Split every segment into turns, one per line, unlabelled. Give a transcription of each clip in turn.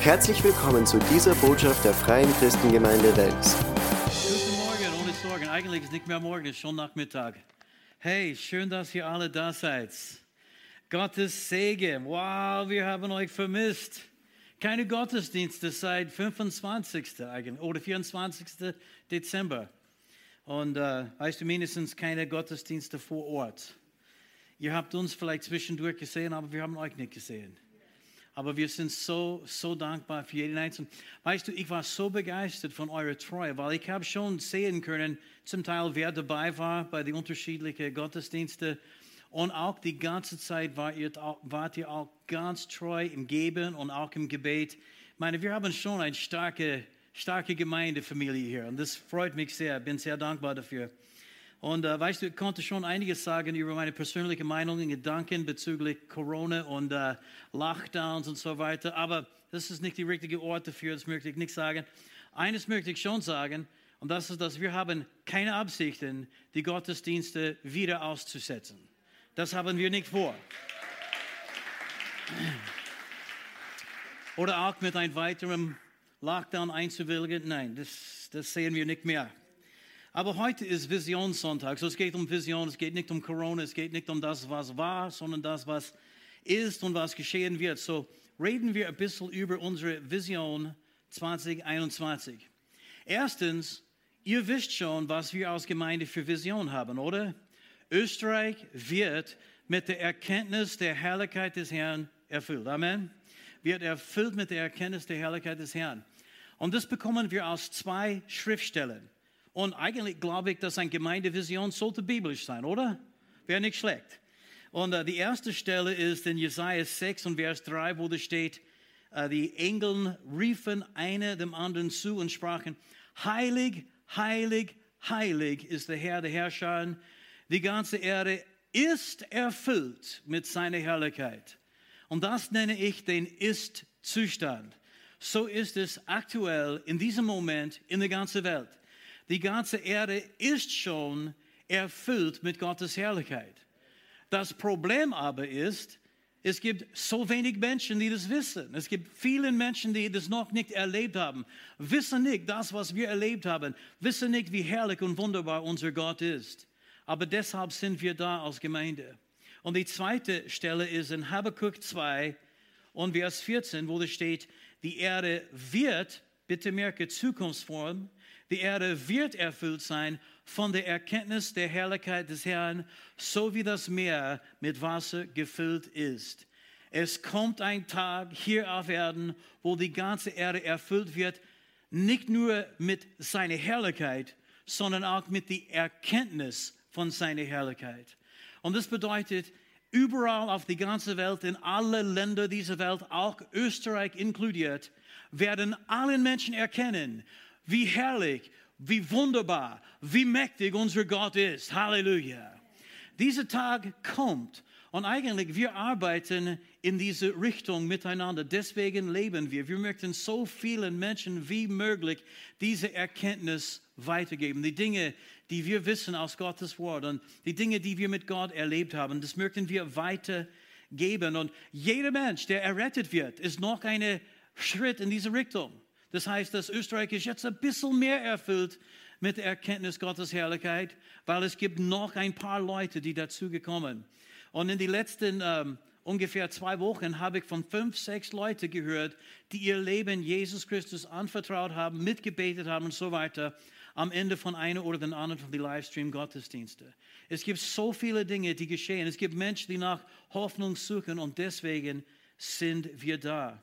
Herzlich willkommen zu dieser Botschaft der Freien Christengemeinde Wels.
Guten Morgen, ohne Sorgen. Eigentlich ist nicht mehr morgen, es ist schon Nachmittag. Hey, schön, dass ihr alle da seid. Gottes Segen. Wow, wir haben euch vermisst. Keine Gottesdienste seit 25. eigentlich oder 24. Dezember. Und äh, weißt du, mindestens keine Gottesdienste vor Ort. Ihr habt uns vielleicht zwischendurch gesehen, aber wir haben euch nicht gesehen. Aber wir sind so, so dankbar für jeden Einzelnen. Weißt du, ich war so begeistert von eurer Treue, weil ich habe schon sehen können, zum Teil wer dabei war bei den unterschiedlichen Gottesdiensten. Und auch die ganze Zeit wart ihr, wart ihr auch ganz treu im Geben und auch im Gebet. Ich meine, wir haben schon eine starke, starke Gemeindefamilie hier und das freut mich sehr. Ich bin sehr dankbar dafür. Und äh, weißt du, ich konnte schon einiges sagen über meine persönliche Meinung und Gedanken bezüglich Corona und äh, Lockdowns und so weiter. Aber das ist nicht der richtige Ort dafür, das möchte ich nicht sagen. Eines möchte ich schon sagen, und das ist, dass wir haben keine Absichten, die Gottesdienste wieder auszusetzen. Das haben wir nicht vor. Oder auch mit einem weiteren Lockdown einzuwilligen. Nein, das, das sehen wir nicht mehr. Aber heute ist Visionssonntag. So, es geht um Vision, es geht nicht um Corona, es geht nicht um das, was war, sondern das, was ist und was geschehen wird. So reden wir ein bisschen über unsere Vision 2021. Erstens, ihr wisst schon, was wir als Gemeinde für Vision haben, oder? Österreich wird mit der Erkenntnis der Herrlichkeit des Herrn erfüllt. Amen. Wird erfüllt mit der Erkenntnis der Herrlichkeit des Herrn. Und das bekommen wir aus zwei Schriftstellen. Und eigentlich glaube ich, dass eine Gemeindevision sollte biblisch sein, oder? Wäre nicht schlecht. Und uh, die erste Stelle ist in Jesaja 6 und Vers 3, wo da steht, uh, die Engel riefen einer dem anderen zu und sprachen, heilig, heilig, heilig ist der Herr der Herrscher. Die ganze Erde ist erfüllt mit seiner Herrlichkeit. Und das nenne ich den Ist-Zustand. So ist es aktuell in diesem Moment in der ganzen Welt. Die ganze Erde ist schon erfüllt mit Gottes Herrlichkeit. Das Problem aber ist, es gibt so wenig Menschen, die das wissen. Es gibt viele Menschen, die das noch nicht erlebt haben, wissen nicht das, was wir erlebt haben, wissen nicht, wie herrlich und wunderbar unser Gott ist. Aber deshalb sind wir da als Gemeinde. Und die zweite Stelle ist in Habakkuk 2 und Vers 14, wo es steht, die Erde wird, bitte merke Zukunftsform, die Erde wird erfüllt sein von der Erkenntnis der Herrlichkeit des Herrn, so wie das Meer mit Wasser gefüllt ist. Es kommt ein Tag hier auf Erden, wo die ganze Erde erfüllt wird, nicht nur mit seiner Herrlichkeit, sondern auch mit der Erkenntnis von seiner Herrlichkeit. Und das bedeutet, überall auf die ganze Welt, in alle Länder dieser Welt, auch Österreich inkludiert, werden alle Menschen erkennen, wie herrlich, wie wunderbar, wie mächtig unser Gott ist. Halleluja. Dieser Tag kommt und eigentlich wir arbeiten in diese Richtung miteinander. Deswegen leben wir. Wir möchten so vielen Menschen wie möglich diese Erkenntnis weitergeben. Die Dinge, die wir wissen aus Gottes Wort und die Dinge, die wir mit Gott erlebt haben, das möchten wir weitergeben. Und jeder Mensch, der errettet wird, ist noch ein Schritt in diese Richtung. Das heißt, dass Österreich ist jetzt ein bisschen mehr erfüllt mit der Erkenntnis Gottes Herrlichkeit, weil es gibt noch ein paar Leute, die dazugekommen. Und in den letzten ähm, ungefähr zwei Wochen habe ich von fünf, sechs Leuten gehört, die ihr Leben Jesus Christus anvertraut haben, mitgebetet haben und so weiter am Ende von einer oder den anderen von den Livestream-Gottesdiensten. Es gibt so viele Dinge, die geschehen. Es gibt Menschen, die nach Hoffnung suchen und deswegen sind wir da.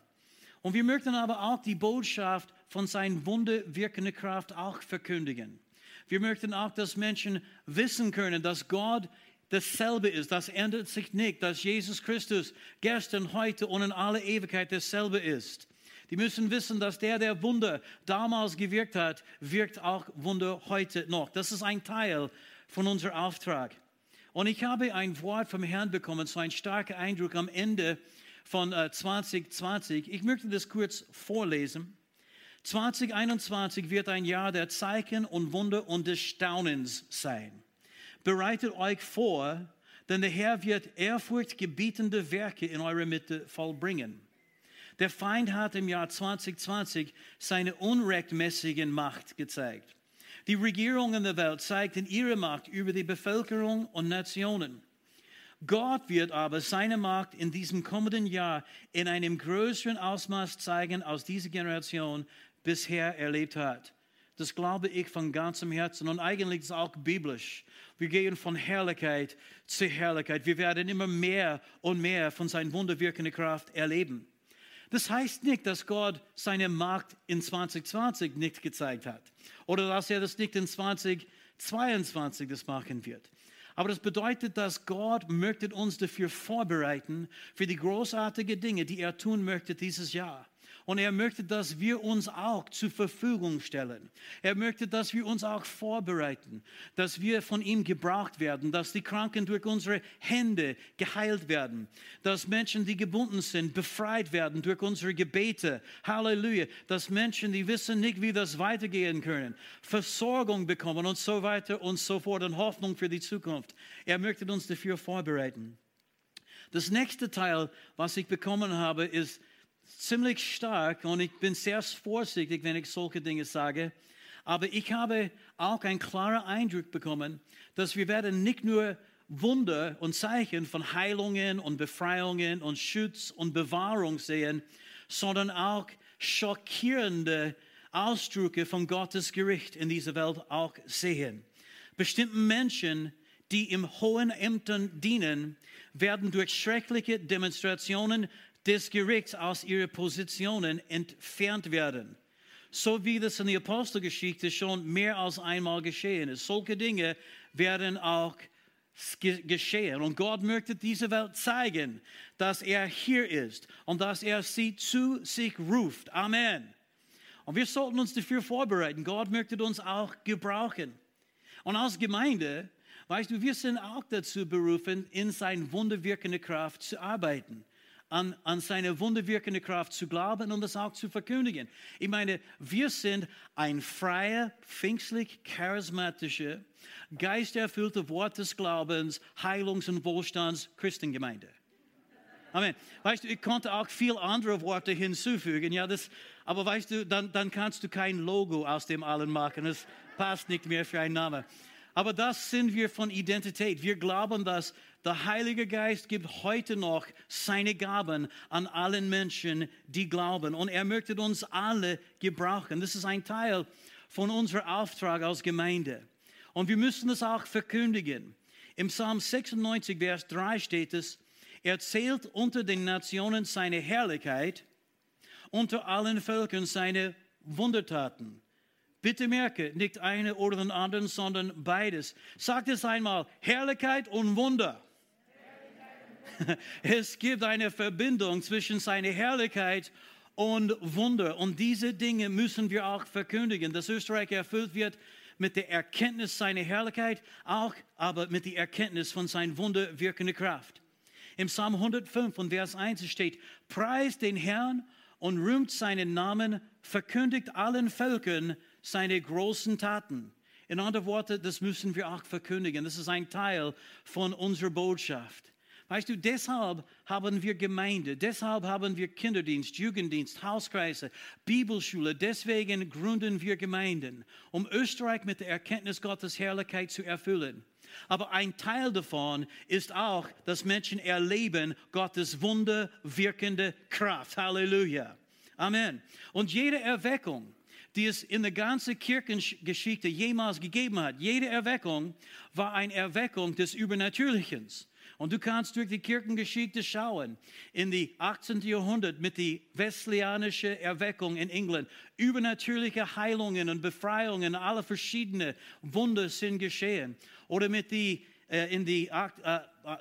Und wir möchten aber auch die Botschaft von seiner wunderwirkenden Kraft auch verkündigen. Wir möchten auch, dass Menschen wissen können, dass Gott dasselbe ist, das ändert sich nicht, dass Jesus Christus gestern, heute und in aller Ewigkeit dasselbe ist. Die müssen wissen, dass der, der Wunder damals gewirkt hat, wirkt auch Wunder heute noch. Das ist ein Teil von unserem Auftrag. Und ich habe ein Wort vom Herrn bekommen, so ein starker Eindruck am Ende von 2020. Äh, ich möchte das kurz vorlesen. 2021 wird ein Jahr der Zeichen und Wunder und des Staunens sein. Bereitet euch vor, denn der Herr wird ehrfurchtgebietende Werke in eurer Mitte vollbringen. Der Feind hat im Jahr 2020 seine unrechtmäßige Macht gezeigt. Die Regierungen der Welt zeigten ihre Macht über die Bevölkerung und Nationen. Gott wird aber seine Macht in diesem kommenden Jahr in einem größeren Ausmaß zeigen, als diese Generation bisher erlebt hat. Das glaube ich von ganzem Herzen und eigentlich ist es auch biblisch. Wir gehen von Herrlichkeit zu Herrlichkeit. Wir werden immer mehr und mehr von seiner wunderwirkenden Kraft erleben. Das heißt nicht, dass Gott seine Macht in 2020 nicht gezeigt hat oder dass er das nicht in 2022 das machen wird. Aber das bedeutet, dass Gott möchte uns dafür vorbereiten, für die großartigen Dinge, die er tun möchte dieses Jahr. Und er möchte, dass wir uns auch zur Verfügung stellen. Er möchte, dass wir uns auch vorbereiten, dass wir von ihm gebraucht werden, dass die Kranken durch unsere Hände geheilt werden, dass Menschen, die gebunden sind, befreit werden durch unsere Gebete. Halleluja. Dass Menschen, die wissen nicht, wie das weitergehen können, Versorgung bekommen und so weiter und so fort und Hoffnung für die Zukunft. Er möchte uns dafür vorbereiten. Das nächste Teil, was ich bekommen habe, ist, ziemlich stark und ich bin sehr vorsichtig, wenn ich solche Dinge sage. Aber ich habe auch einen klaren Eindruck bekommen, dass wir werden nicht nur Wunder und Zeichen von Heilungen und Befreiungen und Schutz und Bewahrung sehen, sondern auch schockierende Ausdrücke von Gottes Gericht in dieser Welt auch sehen. Bestimmten Menschen, die im hohen Ämtern dienen, werden durch schreckliche Demonstrationen des Gerichts aus ihren Positionen entfernt werden. So wie das in der Apostelgeschichte schon mehr als einmal geschehen ist. Solche Dinge werden auch geschehen. Und Gott möchte dieser Welt zeigen, dass er hier ist und dass er sie zu sich ruft. Amen. Und wir sollten uns dafür vorbereiten. Gott möchte uns auch gebrauchen. Und als Gemeinde, weißt du, wir sind auch dazu berufen, in seine wunderwirkende Kraft zu arbeiten an, an seine wunderwirkende Kraft zu glauben und das auch zu verkündigen. Ich meine, wir sind ein freier, pfingstlich charismatischer, geisterfüllter Wort des Glaubens, Heilungs- und Wohlstands Christengemeinde. Amen. Weißt du, ich konnte auch viel andere Worte hinzufügen, ja, das, aber weißt du, dann, dann kannst du kein Logo aus dem allen machen. Das passt nicht mehr für einen Namen. Aber das sind wir von Identität. Wir glauben, dass der Heilige Geist gibt heute noch seine Gaben an allen Menschen, die glauben. Und er möchte uns alle gebrauchen. Das ist ein Teil von unserem Auftrag als Gemeinde. Und wir müssen es auch verkündigen. Im Psalm 96, Vers 3 steht es, er zählt unter den Nationen seine Herrlichkeit, unter allen Völkern seine Wundertaten. Bitte merke, nicht eine oder den anderen, sondern beides. Sagt es einmal, Herrlichkeit und Wunder. Es gibt eine Verbindung zwischen seiner Herrlichkeit und Wunder. Und diese Dinge müssen wir auch verkündigen, dass Österreich erfüllt wird mit der Erkenntnis seiner Herrlichkeit, auch aber mit der Erkenntnis von seiner wunderwirkenden Kraft. Im Psalm 105 und Vers 1 steht, preist den Herrn und rühmt seinen Namen, verkündigt allen Völkern seine großen Taten. In anderen Worten, das müssen wir auch verkündigen. Das ist ein Teil von unserer Botschaft. Weißt du, deshalb haben wir Gemeinde, deshalb haben wir Kinderdienst, Jugenddienst, Hauskreise, Bibelschule, deswegen gründen wir Gemeinden, um Österreich mit der Erkenntnis Gottes Herrlichkeit zu erfüllen. Aber ein Teil davon ist auch, dass Menschen erleben Gottes wunderwirkende Kraft. Halleluja. Amen. Und jede Erweckung, die es in der ganzen Kirchengeschichte jemals gegeben hat. Jede Erweckung war eine Erweckung des Übernatürlichen. Und du kannst durch die Kirchengeschichte schauen, in die 18. Jahrhundert mit der wesleyanischen Erweckung in England. Übernatürliche Heilungen und Befreiungen, alle verschiedene Wunder sind geschehen. Oder mit äh, in die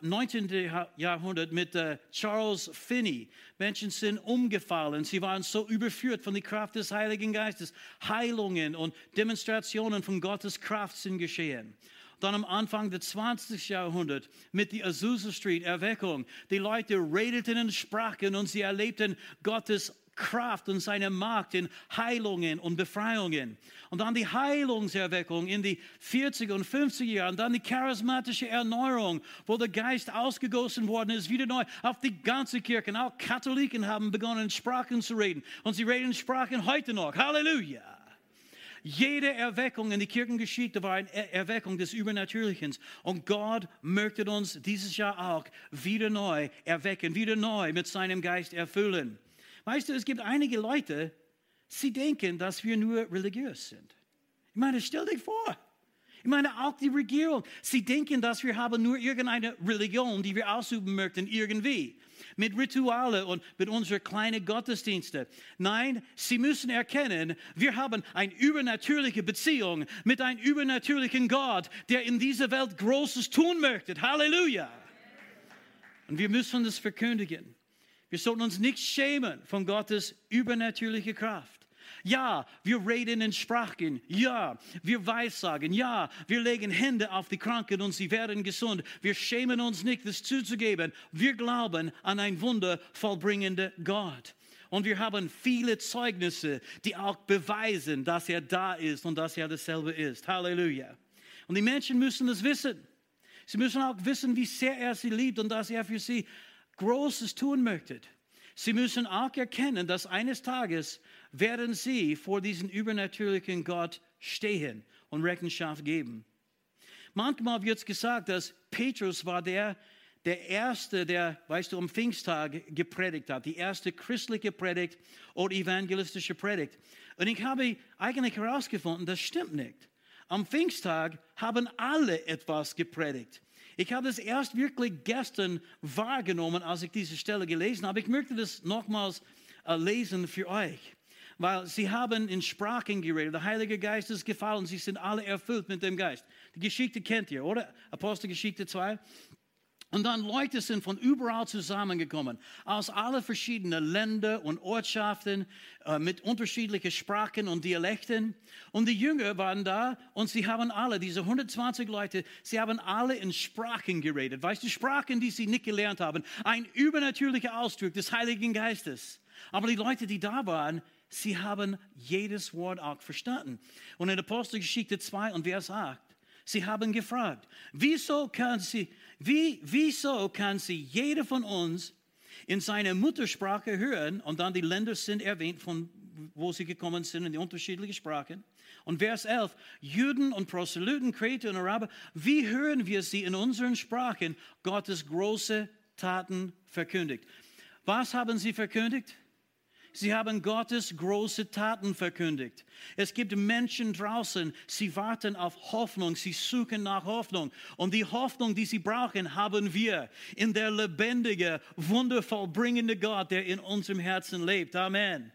19. Äh, äh, Jahrhundert mit Charles Finney. Menschen sind umgefallen, sie waren so überführt von der Kraft des Heiligen Geistes. Heilungen und Demonstrationen von Gottes Kraft sind geschehen. Dann am Anfang des 20. Jahrhunderts mit der Azusa Street Erweckung. Die Leute redeten und sprachen und sie erlebten Gottes Kraft und seine Macht in Heilungen und Befreiungen. Und dann die Heilungserweckung in die 40er und 50er Jahre. Und dann die charismatische Erneuerung, wo der Geist ausgegossen worden ist, wieder neu auf die ganze Kirche. Und auch Katholiken haben begonnen, Sprachen zu reden. Und sie reden Sprachen heute noch. Halleluja. Jede Erweckung in die Kirchengeschichte war eine Erweckung des Übernatürlichen. Und Gott möchte uns dieses Jahr auch wieder neu erwecken, wieder neu mit seinem Geist erfüllen. Weißt du, es gibt einige Leute, sie denken, dass wir nur religiös sind. Ich meine, stell dich vor. Ich meine, auch die Regierung, sie denken, dass wir haben nur irgendeine Religion, die wir ausüben möchten, irgendwie mit Rituale und mit unseren kleinen Gottesdiensten. Nein, sie müssen erkennen, wir haben eine übernatürliche Beziehung mit einem übernatürlichen Gott, der in dieser Welt Großes tun möchte. Halleluja. Und wir müssen das verkündigen. Wir sollten uns nicht schämen von Gottes übernatürlicher Kraft. Ja, wir reden in Sprachen. Ja, wir weissagen. Ja, wir legen Hände auf die Kranken und sie werden gesund. Wir schämen uns nicht, das zuzugeben. Wir glauben an ein Wunder vollbringender Gott. Und wir haben viele Zeugnisse, die auch beweisen, dass er da ist und dass er dasselbe ist. Halleluja. Und die Menschen müssen es wissen. Sie müssen auch wissen, wie sehr er sie liebt und dass er für sie Großes tun möchte. Sie müssen auch erkennen, dass eines Tages werden sie vor diesem übernatürlichen Gott stehen und Rechenschaft geben. Manchmal wird gesagt, dass Petrus war der, der Erste, der, weißt du, am Pfingsttag gepredigt hat, die erste christliche Predigt oder evangelistische Predigt. Und ich habe eigentlich herausgefunden, das stimmt nicht. Am Pfingsttag haben alle etwas gepredigt. Ich habe es erst wirklich gestern wahrgenommen, als ich diese Stelle gelesen habe. Ich möchte das nochmals äh, lesen für euch. Weil sie haben in Sprachen geredet. Der Heilige Geist ist gefallen. Sie sind alle erfüllt mit dem Geist. Die Geschichte kennt ihr, oder? Apostelgeschichte 2. Und dann Leute sind von überall zusammengekommen, aus allen verschiedenen Ländern und Ortschaften äh, mit unterschiedlichen Sprachen und Dialekten. Und die Jünger waren da und sie haben alle, diese 120 Leute, sie haben alle in Sprachen geredet. Weißt du, Sprachen, die sie nicht gelernt haben. Ein übernatürlicher Ausdruck des Heiligen Geistes. Aber die Leute, die da waren, sie haben jedes Wort auch verstanden. Und in Apostelgeschichte 2 und Vers 8, sie haben gefragt, wieso kann sie wie, wieso kann sie jeder von uns in seiner Muttersprache hören und dann die Länder sind erwähnt, von wo sie gekommen sind in die unterschiedlichen Sprachen. Und Vers 11, Juden und Proselyten, Kreter und Araber, wie hören wir sie in unseren Sprachen Gottes große Taten verkündigt? Was haben sie verkündigt? Sie haben Gottes große Taten verkündigt. Es gibt Menschen draußen, sie warten auf Hoffnung, sie suchen nach Hoffnung. Und die Hoffnung, die sie brauchen, haben wir in der lebendige, wundervoll bringende Gott, der in unserem Herzen lebt. Amen.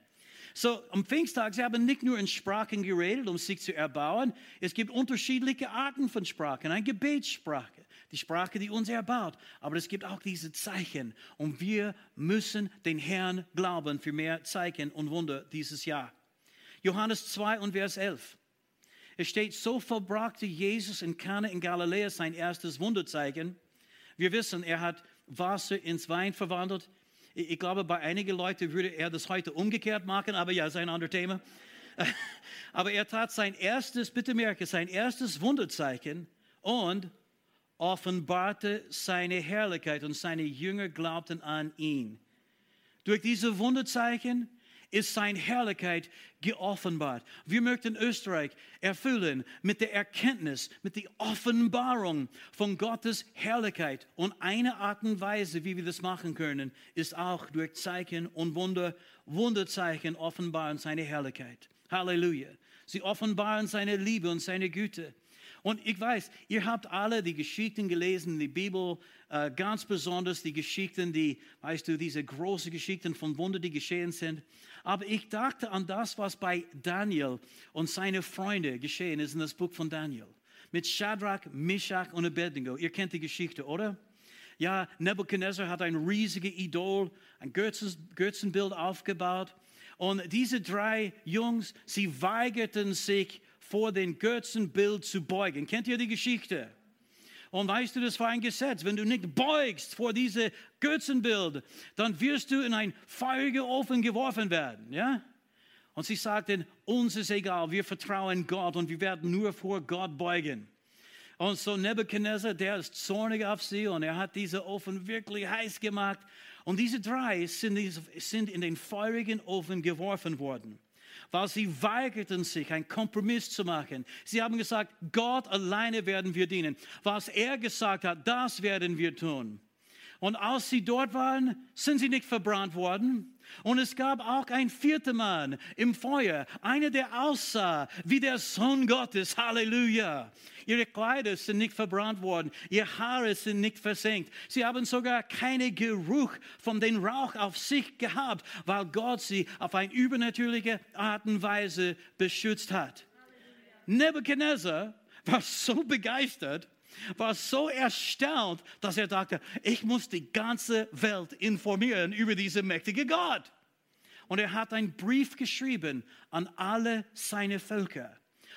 So, am Pfingsttag, sie haben nicht nur in Sprachen geredet, um sich zu erbauen. Es gibt unterschiedliche Arten von Sprachen. Eine Gebetssprache, die Sprache, die uns erbaut. Aber es gibt auch diese Zeichen. Und wir müssen den Herrn glauben für mehr Zeichen und Wunder dieses Jahr. Johannes 2 und Vers 11. Es steht, so vollbrachte Jesus in Kana in Galiläa sein erstes Wunderzeichen. Wir wissen, er hat Wasser ins Wein verwandelt. Ich glaube, bei einigen Leuten würde er das heute umgekehrt machen, aber ja, ist ein anderes Thema. Aber er tat sein erstes, bitte merke, sein erstes Wunderzeichen und offenbarte seine Herrlichkeit und seine Jünger glaubten an ihn. Durch diese Wunderzeichen ist seine Herrlichkeit geoffenbart. Wir möchten Österreich erfüllen mit der Erkenntnis, mit der Offenbarung von Gottes Herrlichkeit. Und eine Art und Weise, wie wir das machen können, ist auch durch Zeichen und Wunder, Wunderzeichen offenbaren seine Herrlichkeit. Halleluja. Sie offenbaren seine Liebe und seine Güte. Und ich weiß, ihr habt alle die Geschichten gelesen der Bibel, äh, ganz besonders die Geschichten, die, weißt du, diese großen Geschichten von Wunder, die geschehen sind. Aber ich dachte an das, was bei Daniel und seine Freunde geschehen ist in das Buch von Daniel. Mit Shadrach, Meshach und Abednego. Ihr kennt die Geschichte, oder? Ja, Nebuchadnezzar hat ein riesiges Idol, ein Götzenbild aufgebaut. Und diese drei Jungs, sie weigerten sich, vor den Götzenbild zu beugen. Kennt ihr die Geschichte? Und weißt du, das war ein Gesetz. Wenn du nicht beugst vor diese Götzenbild, dann wirst du in ein feuriger Ofen geworfen werden. Ja? Und sie sagten, uns ist egal, wir vertrauen Gott und wir werden nur vor Gott beugen. Und so Nebuchadnezzar, der ist zornig auf sie und er hat diese Ofen wirklich heiß gemacht. Und diese drei sind in den feurigen Ofen geworfen worden weil sie weigerten sich, einen Kompromiss zu machen. Sie haben gesagt, Gott alleine werden wir dienen. Was er gesagt hat, das werden wir tun. Und als sie dort waren, sind sie nicht verbrannt worden. Und es gab auch ein vierter Mann im Feuer, einer, der aussah wie der Sohn Gottes. Halleluja. Ihre Kleider sind nicht verbrannt worden, ihre Haare sind nicht versenkt. Sie haben sogar keinen Geruch von dem Rauch auf sich gehabt, weil Gott sie auf eine übernatürliche Art und Weise beschützt hat. Nebuchadnezzar war so begeistert, war so erstaunt, dass er dachte, ich muss die ganze Welt informieren über diesen mächtigen Gott. Und er hat einen Brief geschrieben an alle seine Völker.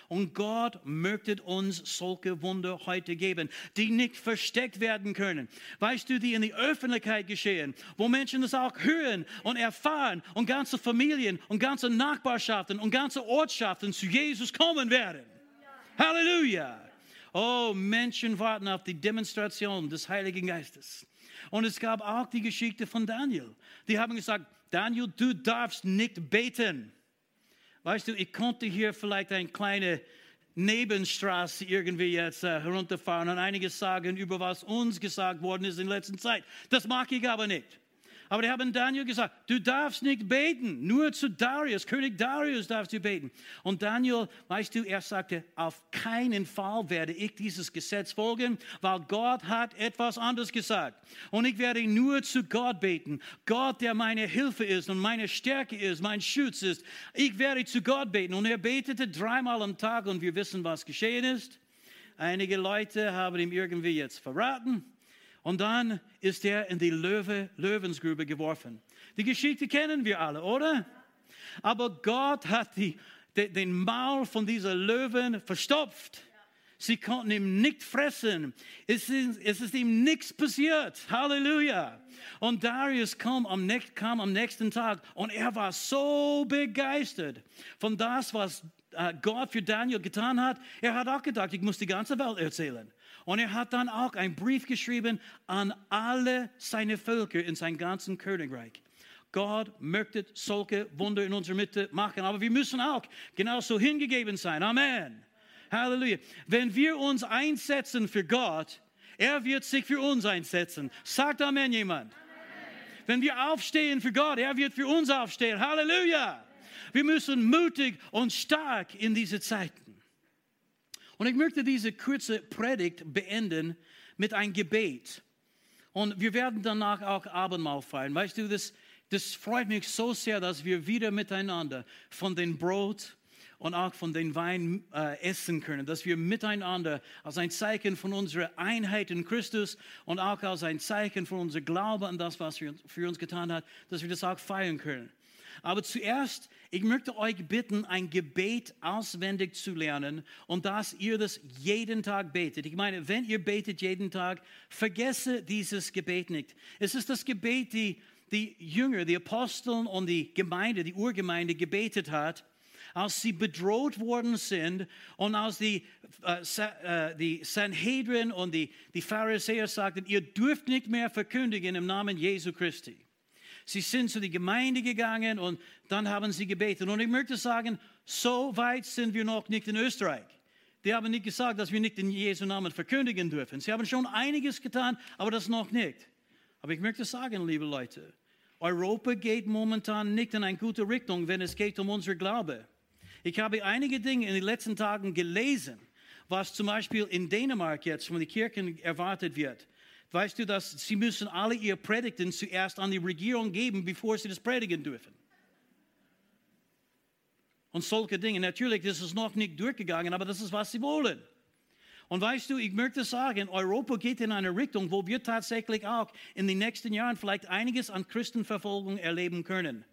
Und Gott möchte uns solche Wunder heute geben, die nicht versteckt werden können. Weißt du, die in die Öffentlichkeit geschehen, wo Menschen das auch hören und erfahren und ganze Familien und ganze Nachbarschaften und ganze Ortschaften zu Jesus kommen werden. Halleluja! Oh, Menschen warten auf die Demonstration des Heiligen Geistes. Und es gab auch die Geschichte von Daniel. Die haben gesagt, Daniel, du darfst nicht beten. Weißt du, ich konnte hier vielleicht eine kleine Nebenstraße irgendwie jetzt äh, herunterfahren und einiges sagen über was uns gesagt worden ist in letzter Zeit. Das mag ich aber nicht. Aber die haben Daniel gesagt, du darfst nicht beten, nur zu Darius, König Darius darfst du beten. Und Daniel, weißt du, er sagte, auf keinen Fall werde ich dieses Gesetz folgen, weil Gott hat etwas anderes gesagt. Und ich werde nur zu Gott beten. Gott, der meine Hilfe ist und meine Stärke ist, mein Schutz ist. Ich werde zu Gott beten. Und er betete dreimal am Tag und wir wissen, was geschehen ist. Einige Leute haben ihm irgendwie jetzt verraten. Und dann ist er in die Löwe, Löwensgrube geworfen. Die Geschichte kennen wir alle, oder? Aber Gott hat die, de, den Maul von dieser Löwen verstopft. Sie konnten ihn nicht fressen. Es ist, es ist ihm nichts passiert. Halleluja. Und Darius kam am, kam am nächsten Tag und er war so begeistert von das, was Gott für Daniel getan hat. Er hat auch gedacht, ich muss die ganze Welt erzählen. Und er hat dann auch einen Brief geschrieben an alle seine Völker in seinem ganzen Königreich. Gott möchte solche Wunder in unserer Mitte machen, aber wir müssen auch genauso hingegeben sein. Amen. Halleluja. Wenn wir uns einsetzen für Gott, er wird sich für uns einsetzen. Sagt Amen jemand. Amen. Wenn wir aufstehen für Gott, er wird für uns aufstehen. Halleluja. Wir müssen mutig und stark in diese Zeiten. Und ich möchte diese kurze Predigt beenden mit einem Gebet. Und wir werden danach auch Abendmahl feiern. Weißt du, das, das freut mich so sehr, dass wir wieder miteinander von dem Brot und auch von dem Wein äh, essen können, dass wir miteinander als ein Zeichen von unserer Einheit in Christus und auch als ein Zeichen von unserem Glauben an das, was er für uns getan hat, dass wir das auch feiern können. Aber zuerst, ich möchte euch bitten, ein Gebet auswendig zu lernen und dass ihr das jeden Tag betet. Ich meine, wenn ihr betet jeden Tag, vergesse dieses Gebet nicht. Es ist das Gebet, die die Jünger, die Aposteln und die Gemeinde, die Urgemeinde gebetet hat, als sie bedroht worden sind und als die, äh, die Sanhedrin und die, die Pharisäer sagten, ihr dürft nicht mehr verkündigen im Namen Jesu Christi. Sie sind zu der Gemeinde gegangen und dann haben sie gebetet. Und ich möchte sagen, so weit sind wir noch nicht in Österreich. Die haben nicht gesagt, dass wir nicht in Jesu Namen verkündigen dürfen. Sie haben schon einiges getan, aber das noch nicht. Aber ich möchte sagen, liebe Leute, Europa geht momentan nicht in eine gute Richtung, wenn es geht um unser Glaube. Ich habe einige Dinge in den letzten Tagen gelesen, was zum Beispiel in Dänemark jetzt von den Kirchen erwartet wird. Weißt du, dass sie müssen alle ihre Predigten zuerst an die Regierung geben, bevor sie das predigen dürfen? Und solche Dinge. Natürlich, das ist noch nicht durchgegangen, aber das ist, was sie wollen. Und weißt du, ich möchte sagen, Europa geht in eine Richtung, wo wir tatsächlich auch in den nächsten Jahren vielleicht einiges an Christenverfolgung erleben können.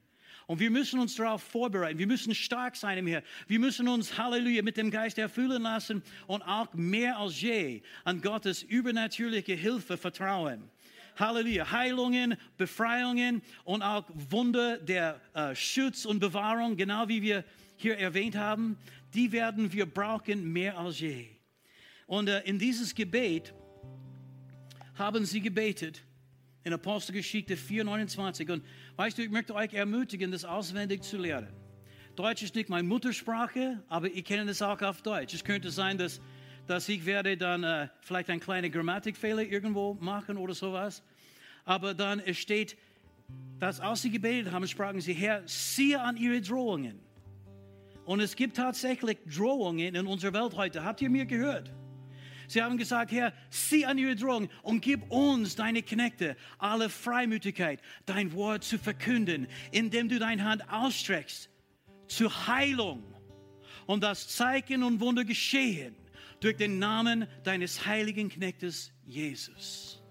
Und wir müssen uns darauf vorbereiten. Wir müssen stark sein im Herrn. Wir müssen uns, Halleluja, mit dem Geist erfüllen lassen und auch mehr als je an Gottes übernatürliche Hilfe vertrauen. Halleluja. Heilungen, Befreiungen und auch Wunder der äh, Schutz und Bewahrung, genau wie wir hier erwähnt haben, die werden wir brauchen mehr als je. Und äh, in dieses Gebet haben sie gebetet in Apostelgeschichte 4,29. Und weißt du, ich möchte euch ermutigen, das auswendig zu lernen. Deutsch ist nicht meine Muttersprache, aber ich kenne es auch auf Deutsch. Es könnte sein, dass, dass ich werde dann äh, vielleicht einen kleinen Grammatikfehler irgendwo machen oder sowas. Aber dann steht, dass als sie gebetet haben, sprachen sie, Herr, siehe an ihre Drohungen. Und es gibt tatsächlich Drohungen in unserer Welt heute. Habt ihr mir gehört? Sie haben gesagt, Herr, sieh an ihre Drohung und gib uns, deine Knechte, alle Freimütigkeit, dein Wort zu verkünden, indem du deine Hand ausstreckst zur Heilung und das Zeichen und Wunder geschehen durch den Namen deines heiligen Knechtes Jesus.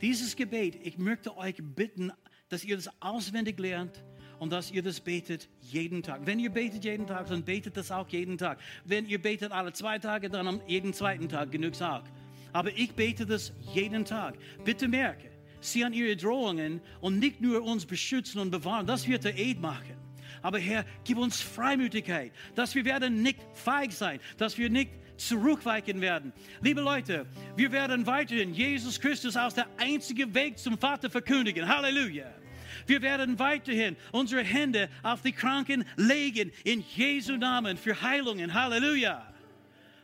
Dieses Gebet, ich möchte euch bitten, dass ihr das auswendig lernt und dass ihr das betet jeden Tag. Wenn ihr betet jeden Tag, dann betet das auch jeden Tag. Wenn ihr betet alle zwei Tage, dann am jeden zweiten Tag genügt auch. Aber ich bete das jeden Tag. Bitte merke, sie an ihre Drohungen und nicht nur uns beschützen und bewahren, das wird der Eid machen. Aber Herr, gib uns Freimütigkeit, dass wir werden nicht feig sein, dass wir nicht zurückweichen werden. Liebe Leute, wir werden weiterhin Jesus Christus als der einzige Weg zum Vater verkündigen. Halleluja. Wir werden weiterhin unsere Hände auf die Kranken legen in Jesu Namen für Heilungen. Halleluja.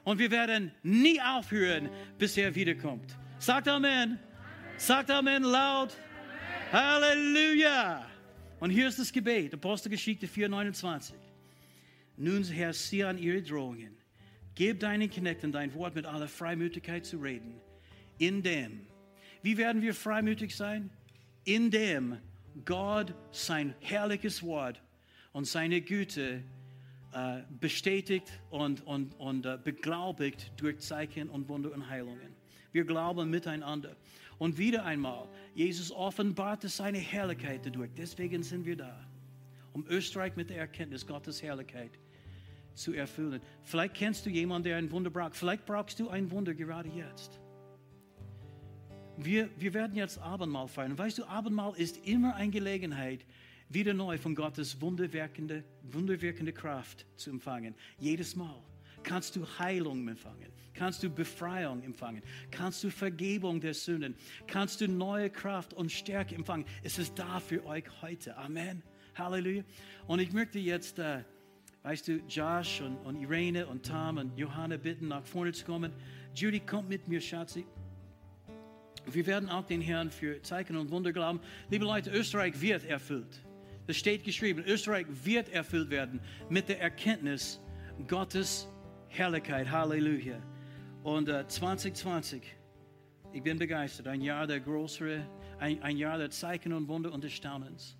Und wir werden nie aufhören, bis er wiederkommt. Sagt Amen. Sagt Amen laut. Halleluja. Und hier ist das Gebet, Apostelgeschichte 4,29. Nun, Herr, sieh an ihre Drohungen. Gib deinen Knechten dein Wort mit aller Freimütigkeit zu reden. In dem. Wie werden wir freimütig sein? In dem Gott sein herrliches Wort und seine Güte äh, bestätigt und, und, und äh, beglaubigt durch Zeichen und Wunder und Heilungen. Wir glauben miteinander. Und wieder einmal, Jesus offenbarte seine Herrlichkeit dadurch. Deswegen sind wir da, um Österreich mit der Erkenntnis Gottes Herrlichkeit zu erfüllen. Vielleicht kennst du jemanden, der ein Wunder braucht. Vielleicht brauchst du ein Wunder gerade jetzt. Wir, wir werden jetzt Abendmahl feiern. Weißt du, Abendmahl ist immer eine Gelegenheit, wieder neu von Gottes wunderwirkende, wunderwirkende Kraft zu empfangen. Jedes Mal kannst du Heilung empfangen, kannst du Befreiung empfangen, kannst du Vergebung der Sünden, kannst du neue Kraft und Stärke empfangen. Es ist da für euch heute. Amen. Halleluja. Und ich möchte jetzt, äh, weißt du, Josh und, und Irene und Tom und Johanna bitten, nach vorne zu kommen. Judy, kommt mit mir, Schatzi. Wir werden auch den Herrn für Zeichen und Wunder glauben. Liebe Leute, Österreich wird erfüllt. Es steht geschrieben, Österreich wird erfüllt werden mit der Erkenntnis Gottes Herrlichkeit. Halleluja. Und äh, 2020, ich bin begeistert. Ein Jahr der größere, ein, ein Jahr der Zeichen und Wunder und des Staunens.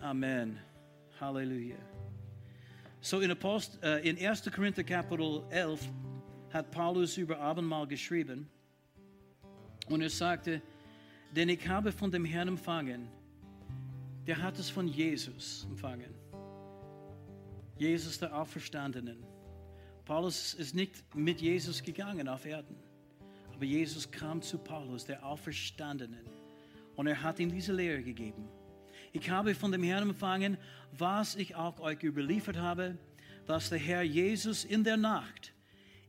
Amen. Halleluja. So in, Apost, äh, in 1. Korinther Kapitel 11 hat Paulus über Abendmahl geschrieben. Und er sagte, denn ich habe von dem Herrn empfangen, der hat es von Jesus empfangen. Jesus der Auferstandenen. Paulus ist nicht mit Jesus gegangen auf Erden, aber Jesus kam zu Paulus, der Auferstandenen, und er hat ihm diese Lehre gegeben. Ich habe von dem Herrn empfangen, was ich auch euch überliefert habe, dass der Herr Jesus in der Nacht,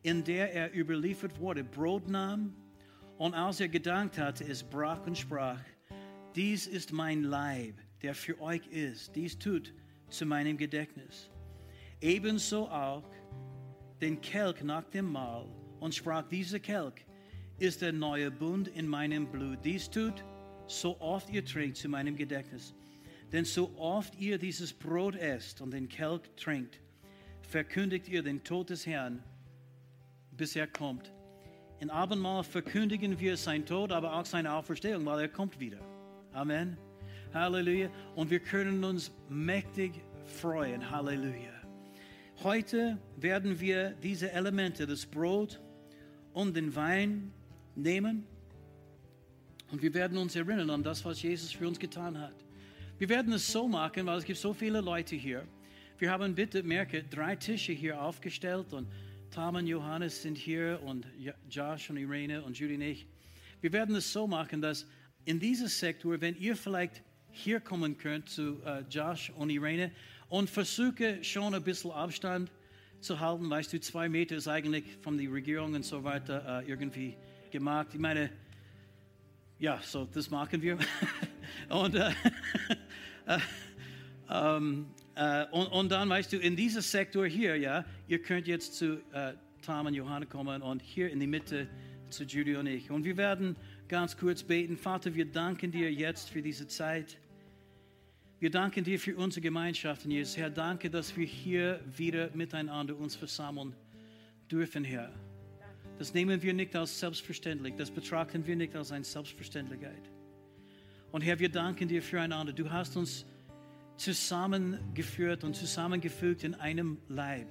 in der er überliefert wurde, Brot nahm und als er gedankt hatte, es brach und sprach, dies ist mein Leib, der für euch ist, dies tut zu meinem Gedächtnis. Ebenso auch den Kelch nach dem Mahl und sprach, dieser Kelch ist der neue Bund in meinem Blut. Dies tut, so oft ihr trinkt, zu meinem Gedächtnis. Denn so oft ihr dieses Brot esst und den Kelch trinkt, verkündigt ihr den Tod des Herrn, bis er kommt. In Abendmahl verkündigen wir sein Tod, aber auch seine Auferstehung, weil er kommt wieder. Amen. Halleluja. Und wir können uns mächtig freuen. Halleluja. Heute werden wir diese Elemente, das Brot und den Wein nehmen und wir werden uns erinnern an das, was Jesus für uns getan hat. Wir werden es so machen, weil es gibt so viele Leute hier. Wir haben bitte, merke, drei Tische hier aufgestellt und Tom und Johannes sind hier und Josh und Irene und Judy und ich. Wir werden es so machen, dass in diesem Sektor, wenn ihr vielleicht hier kommen könnt zu uh, Josh und Irene und versuche schon ein bisschen Abstand zu halten, weißt du, zwei Meter ist eigentlich von der Regierung und so weiter uh, irgendwie gemacht. Ich meine, ja, so das machen wir. und, uh, um, Uh, und, und, dann weißt du, in diesem Sektor hier, ja, ihr könnt jetzt zu uh, Tom und Johanna kommen und hier in die Mitte zu Judy und ich. Und wir werden ganz kurz beten. Vater, wir danken dir jetzt für diese Zeit. Wir danken dir für unsere Gemeinschaft, Jesus. Herr, danke, dass wir hier wieder miteinander uns versammeln dürfen, Herr. Das nehmen wir nicht als selbstverständlich, das betrachten wir nicht als eine Selbstverständlichkeit. Und Herr, wir danken dir füreinander. Du hast uns zusammengeführt und zusammengefügt in einem Leib.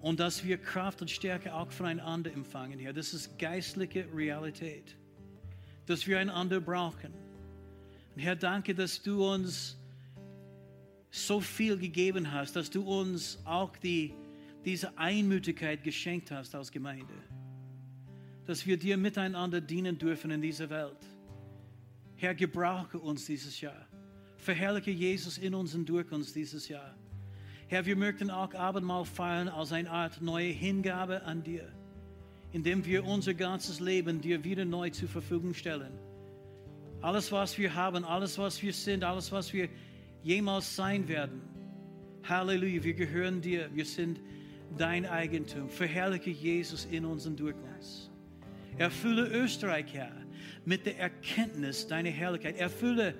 Und dass wir Kraft und Stärke auch voneinander empfangen, Herr. Das ist geistliche Realität. Dass wir einander brauchen. Und Herr, danke, dass du uns so viel gegeben hast, dass du uns auch die, diese Einmütigkeit geschenkt hast als Gemeinde. Dass wir dir miteinander dienen dürfen in dieser Welt. Herr, gebrauche uns dieses Jahr. Verherrliche Jesus in uns und durch uns dieses Jahr. Herr, wir möchten auch Abendmahl feiern als eine Art neue Hingabe an dir, indem wir unser ganzes Leben dir wieder neu zur Verfügung stellen. Alles, was wir haben, alles, was wir sind, alles, was wir jemals sein werden. Halleluja, wir gehören dir, wir sind dein Eigentum. Verherrliche Jesus in uns und durch uns. Erfülle Österreich, Herr, mit der Erkenntnis deiner Herrlichkeit. Erfülle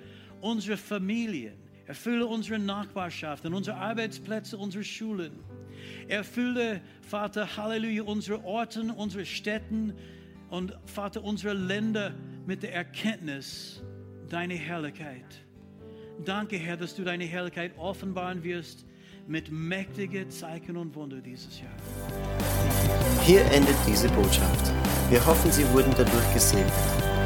unsere Familien, erfülle unsere Nachbarschaft, unsere Arbeitsplätze, unsere Schulen. Erfülle, Vater, Halleluja, unsere Orten, unsere Städten und Vater, unsere Länder mit der Erkenntnis deiner Herrlichkeit. Danke, Herr, dass du deine Herrlichkeit offenbaren wirst mit mächtigen Zeichen und Wunder dieses Jahr.
Hier endet diese Botschaft. Wir hoffen, Sie wurden dadurch gesegnet.